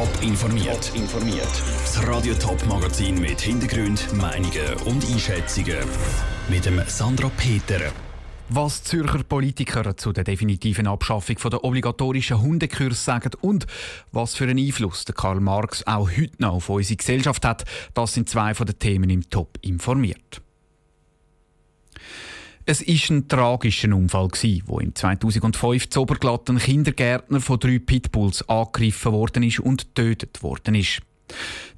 Top informiert. informiert. Das Radio Top Magazin mit Hintergrund, Meinungen und Einschätzungen mit dem Sandra Peter. Was Zürcher Politiker zu der definitiven Abschaffung der obligatorischen Hundekurs sagen und was für einen Einfluss der Karl Marx auch heute noch auf unsere Gesellschaft hat, das sind zwei von den Themen im Top informiert. Es war ein tragischer Unfall, wo im 2005 zu Oberglatt ein Kindergärtner von drei Pitbulls angegriffen worden ist und getötet worden ist.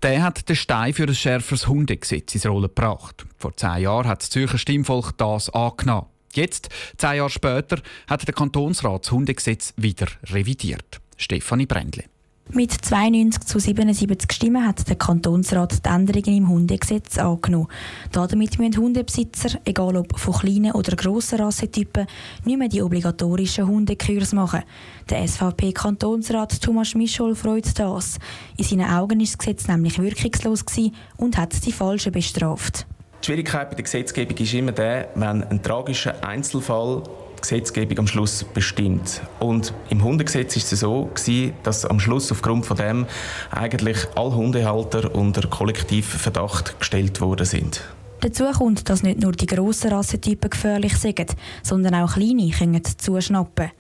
Der hat den Stein für ein schärferes Hundegesetz ins Rollen gebracht. Vor zehn Jahren hat das Zürcher Stimmvolk das angenommen. Jetzt, zehn Jahre später, hat der Kantonsrat das Hundegesetz wieder revidiert. Stefanie Brändle. Mit 92 zu 77 Stimmen hat der Kantonsrat die Änderungen im Hundegesetz angenommen. Damit müssen Hundebesitzer, egal ob von kleinen oder grossen Rassetypen, nicht mehr die obligatorischen Hundekurs machen. Der SVP-Kantonsrat Thomas Mischol freut das. In seinen Augen ist das Gesetz nämlich wirkungslos und hat die Falschen bestraft. Die Schwierigkeit bei der Gesetzgebung ist immer der, wenn ein tragischer Einzelfall Gesetzgebung am Schluss bestimmt. Und im Hundegesetz ist es so gewesen, dass am Schluss aufgrund von dem eigentlich alle Hundehalter unter Kollektivverdacht gestellt worden sind. Dazu kommt, dass nicht nur die grossen Rassentypen gefährlich sind, sondern auch kleine können zuschnappen.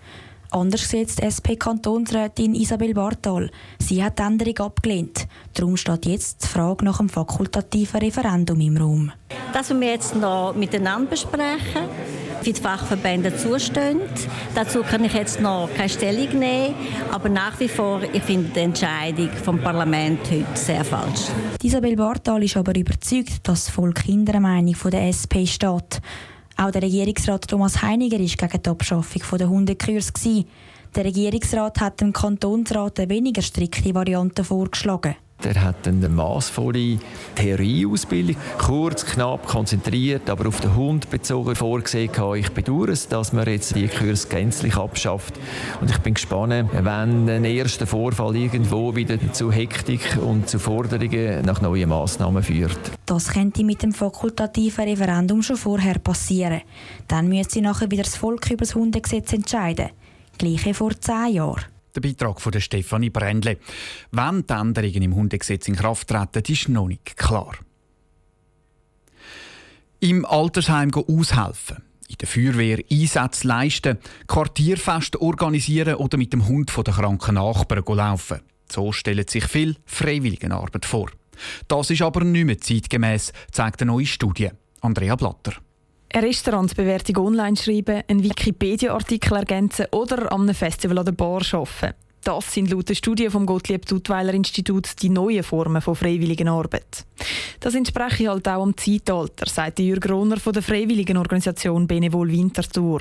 Anders sieht die SP-Kantonsrätin Isabel Bartal. Sie hat die Änderung abgelehnt. Darum steht jetzt die Frage nach dem fakultativen Referendum im Raum. Das wir jetzt noch miteinander besprechen wie die Fachverbände zustehen. Dazu kann ich jetzt noch keine Stellung nehmen, aber nach wie vor ich finde die Entscheidung vom Parlament heute sehr falsch. Isabel Bartal ist aber überzeugt, dass das Volk hinter der Meinung der SP steht. Auch der Regierungsrat Thomas Heiniger war gegen die Abschaffung der Hundekurs. Der Regierungsrat hat dem Kantonsrat eine weniger strikte Variante vorgeschlagen. Er hat eine maßvolle Theorieausbildung, kurz, knapp, konzentriert, aber auf den Hund bezogen vorgesehen. Ich bedauere es, dass man jetzt die Kurs gänzlich abschafft. Und ich bin gespannt, wenn ein erster Vorfall irgendwo wieder zu Hektik und zu Forderungen nach neuen Massnahmen führt. Das könnte mit dem fakultativen Referendum schon vorher passieren. Dann müsste nachher wieder das Volk über das Hundegesetz entscheiden. Gleiche vor zehn Jahren. Der Beitrag von der Stefanie Brändle. Wann die Änderungen im Hundegesetz in Kraft treten, ist noch nicht klar. Im Altersheim aushelfen, in der Feuerwehr Einsätze leisten, Quartierfeste organisieren oder mit dem Hund den kranken Nachbarn laufen. So stellen sich viel Freiwilligenarbeit vor. Das ist aber nicht mehr zeitgemäß, zeigt eine neue Studie. Andrea Blatter. Eine Restaurantsbewertung online schreiben, einen Wikipedia-Artikel ergänzen oder an einem Festival oder Bar arbeiten. Das sind laut der Studie vom Gottlieb Duttweiler Institut die neuen Formen von freiwilligen Arbeit. Das entspreche halt auch am Zeitalter, sagt Jürg Rohner von der freiwilligen Organisation Benevol Winterthur.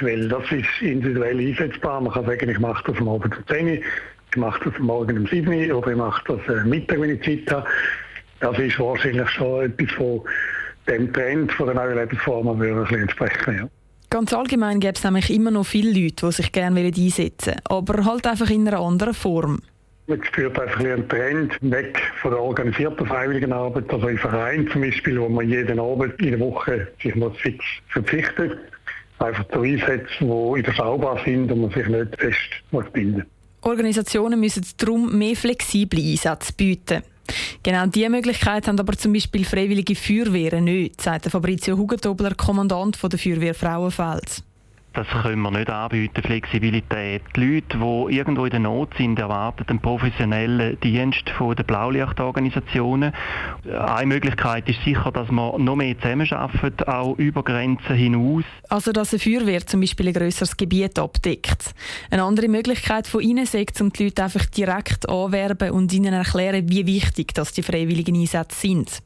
Weil das ist individuell einsetzbar. Man kann sagen, ich mache das am Abend um 10 Uhr, ich mache das am Morgen um 7 Uhr oder ich mache das am Mittag, wenn ich Zeit habe. Das ist wahrscheinlich schon etwas dem Trend von der neuen Lebensform würde ein entsprechen. Ja. Ganz allgemein gäbe es nämlich immer noch viele Leute, die sich gerne einsetzen wollen, aber halt einfach in einer anderen Form. Man spürt einfach einen Trend weg von der organisierten Freiwilligenarbeit, also in Vereinen zum Beispiel, wo man jeden Abend in der Woche sich muss fix verpflichtet, einfach zu Einsätzen, die überschaubar sind und man sich nicht fest muss binden Organisationen müssen darum mehr flexible Einsätze bieten. Genau diese Möglichkeit haben aber zum Beispiel freiwillige Feuerwehren nicht, sagt Fabrizio Hugentobler, Kommandant der Feuerwehr Frauenfels. Das können wir nicht anbieten, Flexibilität. Die Leute, die irgendwo in der Not sind, erwarten einen professionellen Dienst von den Blaulichtorganisationen. Eine Möglichkeit ist sicher, dass wir noch mehr zusammenarbeiten, auch über Grenzen hinaus. Also, dass eine Feuerwehr zum Beispiel ein grösseres Gebiet abdeckt. Eine andere Möglichkeit von Ihnen ist, um die Leute einfach direkt anwerben und ihnen erklären, wie wichtig dass die freiwilligen Einsätze sind.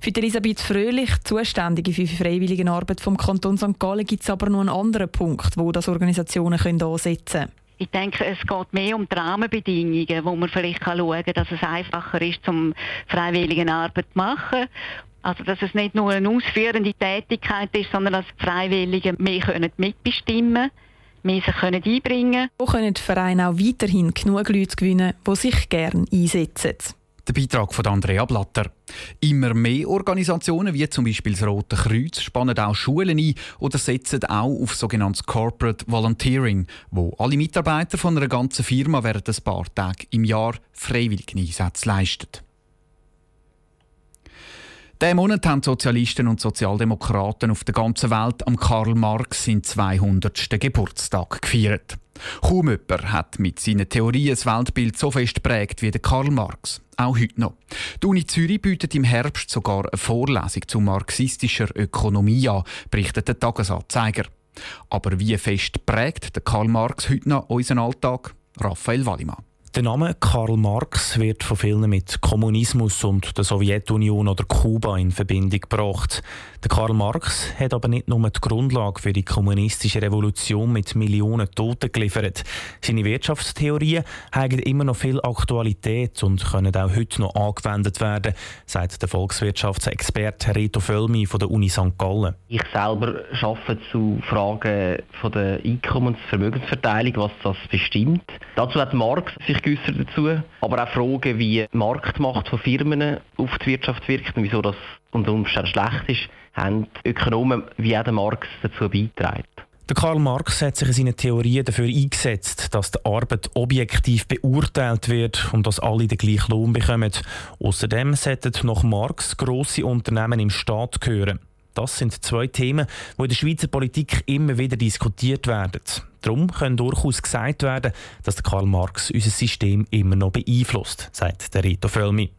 Für Elisabeth Fröhlich, Zuständige für die Freiwilligenarbeit vom Kanton St. Gallen, gibt es aber noch einen anderen Punkt, wo das Organisationen können ansetzen können. Ich denke, es geht mehr um die Rahmenbedingungen, wo man vielleicht schauen kann, dass es einfacher ist, zum Freiwilligenarbeit zu machen. Also, dass es nicht nur eine ausführende Tätigkeit ist, sondern dass Freiwillige mehr können mitbestimmen können mehr sich können einbringen können. So können die Vereine auch weiterhin genug Leute gewinnen, die sich gerne einsetzen. Der Beitrag von Andrea Blatter. Immer mehr Organisationen, wie zum Beispiel das Rote Kreuz, spannen auch Schulen ein oder setzen auch auf sogenanntes Corporate Volunteering, wo alle Mitarbeiter von einer ganzen Firma während ein paar Tage im Jahr freiwillige Einsätze leisten. Diesen Monat haben Sozialisten und Sozialdemokraten auf der ganzen Welt am Karl Marx seinen 200. Geburtstag gefeiert. Kaum jemand hat mit seinen Theorien das Weltbild so fest prägt wie der Karl Marx. Auch heute noch. Die Uni Zürich bietet im Herbst sogar eine Vorlesung zu marxistischer Ökonomie an, berichtet der Tagesanzeiger. Aber wie fest prägt der Karl Marx heute noch unseren Alltag? Raphael Wallimann. Der Name Karl Marx wird von vielen mit Kommunismus und der Sowjetunion oder Kuba in Verbindung gebracht. Der Karl Marx hat aber nicht nur die Grundlage für die kommunistische Revolution mit Millionen Toten geliefert. Seine Wirtschaftstheorien haben immer noch viel Aktualität und können auch heute noch angewendet werden, sagt der Volkswirtschaftsexperte Reto Völmi von der Uni St. Gallen. Ich selber arbeite zu Fragen von der Einkommensvermögensverteilung, was das bestimmt. Dazu hat Marx sich sich geäußert dazu. Aber auch Fragen, wie die Marktmacht von Firmen auf die Wirtschaft wirkt und wieso das unter Umständen schlecht ist, haben Ökonomen wie auch der Marx dazu beigetragen. Karl Marx hat sich in seinen Theorien dafür eingesetzt, dass die Arbeit objektiv beurteilt wird und dass alle den gleichen Lohn bekommen. Außerdem sollten nach Marx grosse Unternehmen im Staat gehören. Das sind zwei Themen, die in der Schweizer Politik immer wieder diskutiert werden. Darum kann durchaus gesagt werden, dass Karl Marx unser System immer noch beeinflusst, sagt der Rito Völmi.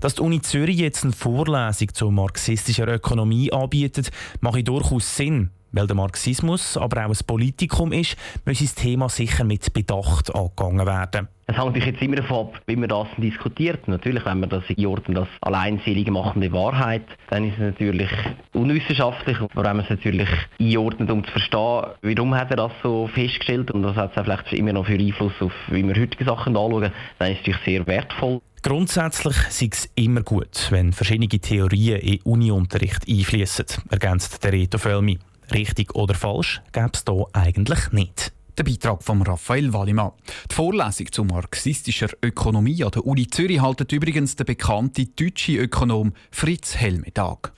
Dass die Uni Zürich jetzt eine Vorlesung zur marxistischen Ökonomie anbietet, macht durchaus Sinn. Weil der Marxismus aber auch ein Politikum ist, muss das Thema sicher mit Bedacht angegangen werden. Es hängt jetzt immer davon ab, wie man das diskutiert. Natürlich, wenn man das einordnet als alleinselige machende Wahrheit, dann ist es natürlich unwissenschaftlich. Und wenn man es natürlich einordnet, um zu verstehen, warum hat er das so festgestellt und das hat es vielleicht immer noch für Einfluss auf, wie wir heutige Sachen anschauen, dann ist es natürlich sehr wertvoll. Grundsätzlich sei es immer gut, wenn verschiedene Theorien in Uniunterricht einfließen, ergänzt der Reto Völmi. Richtig oder falsch gäbe es hier eigentlich nicht. Der Beitrag von Raphael Wallimann. Die Vorlesung zu marxistischer Ökonomie an der Uni Zürich haltet übrigens der bekannte deutsche Ökonom Fritz Helmetag.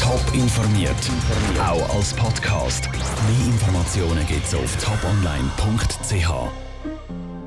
Top informiert, auch als Podcast. Mehr Informationen gibt es auf toponline.ch.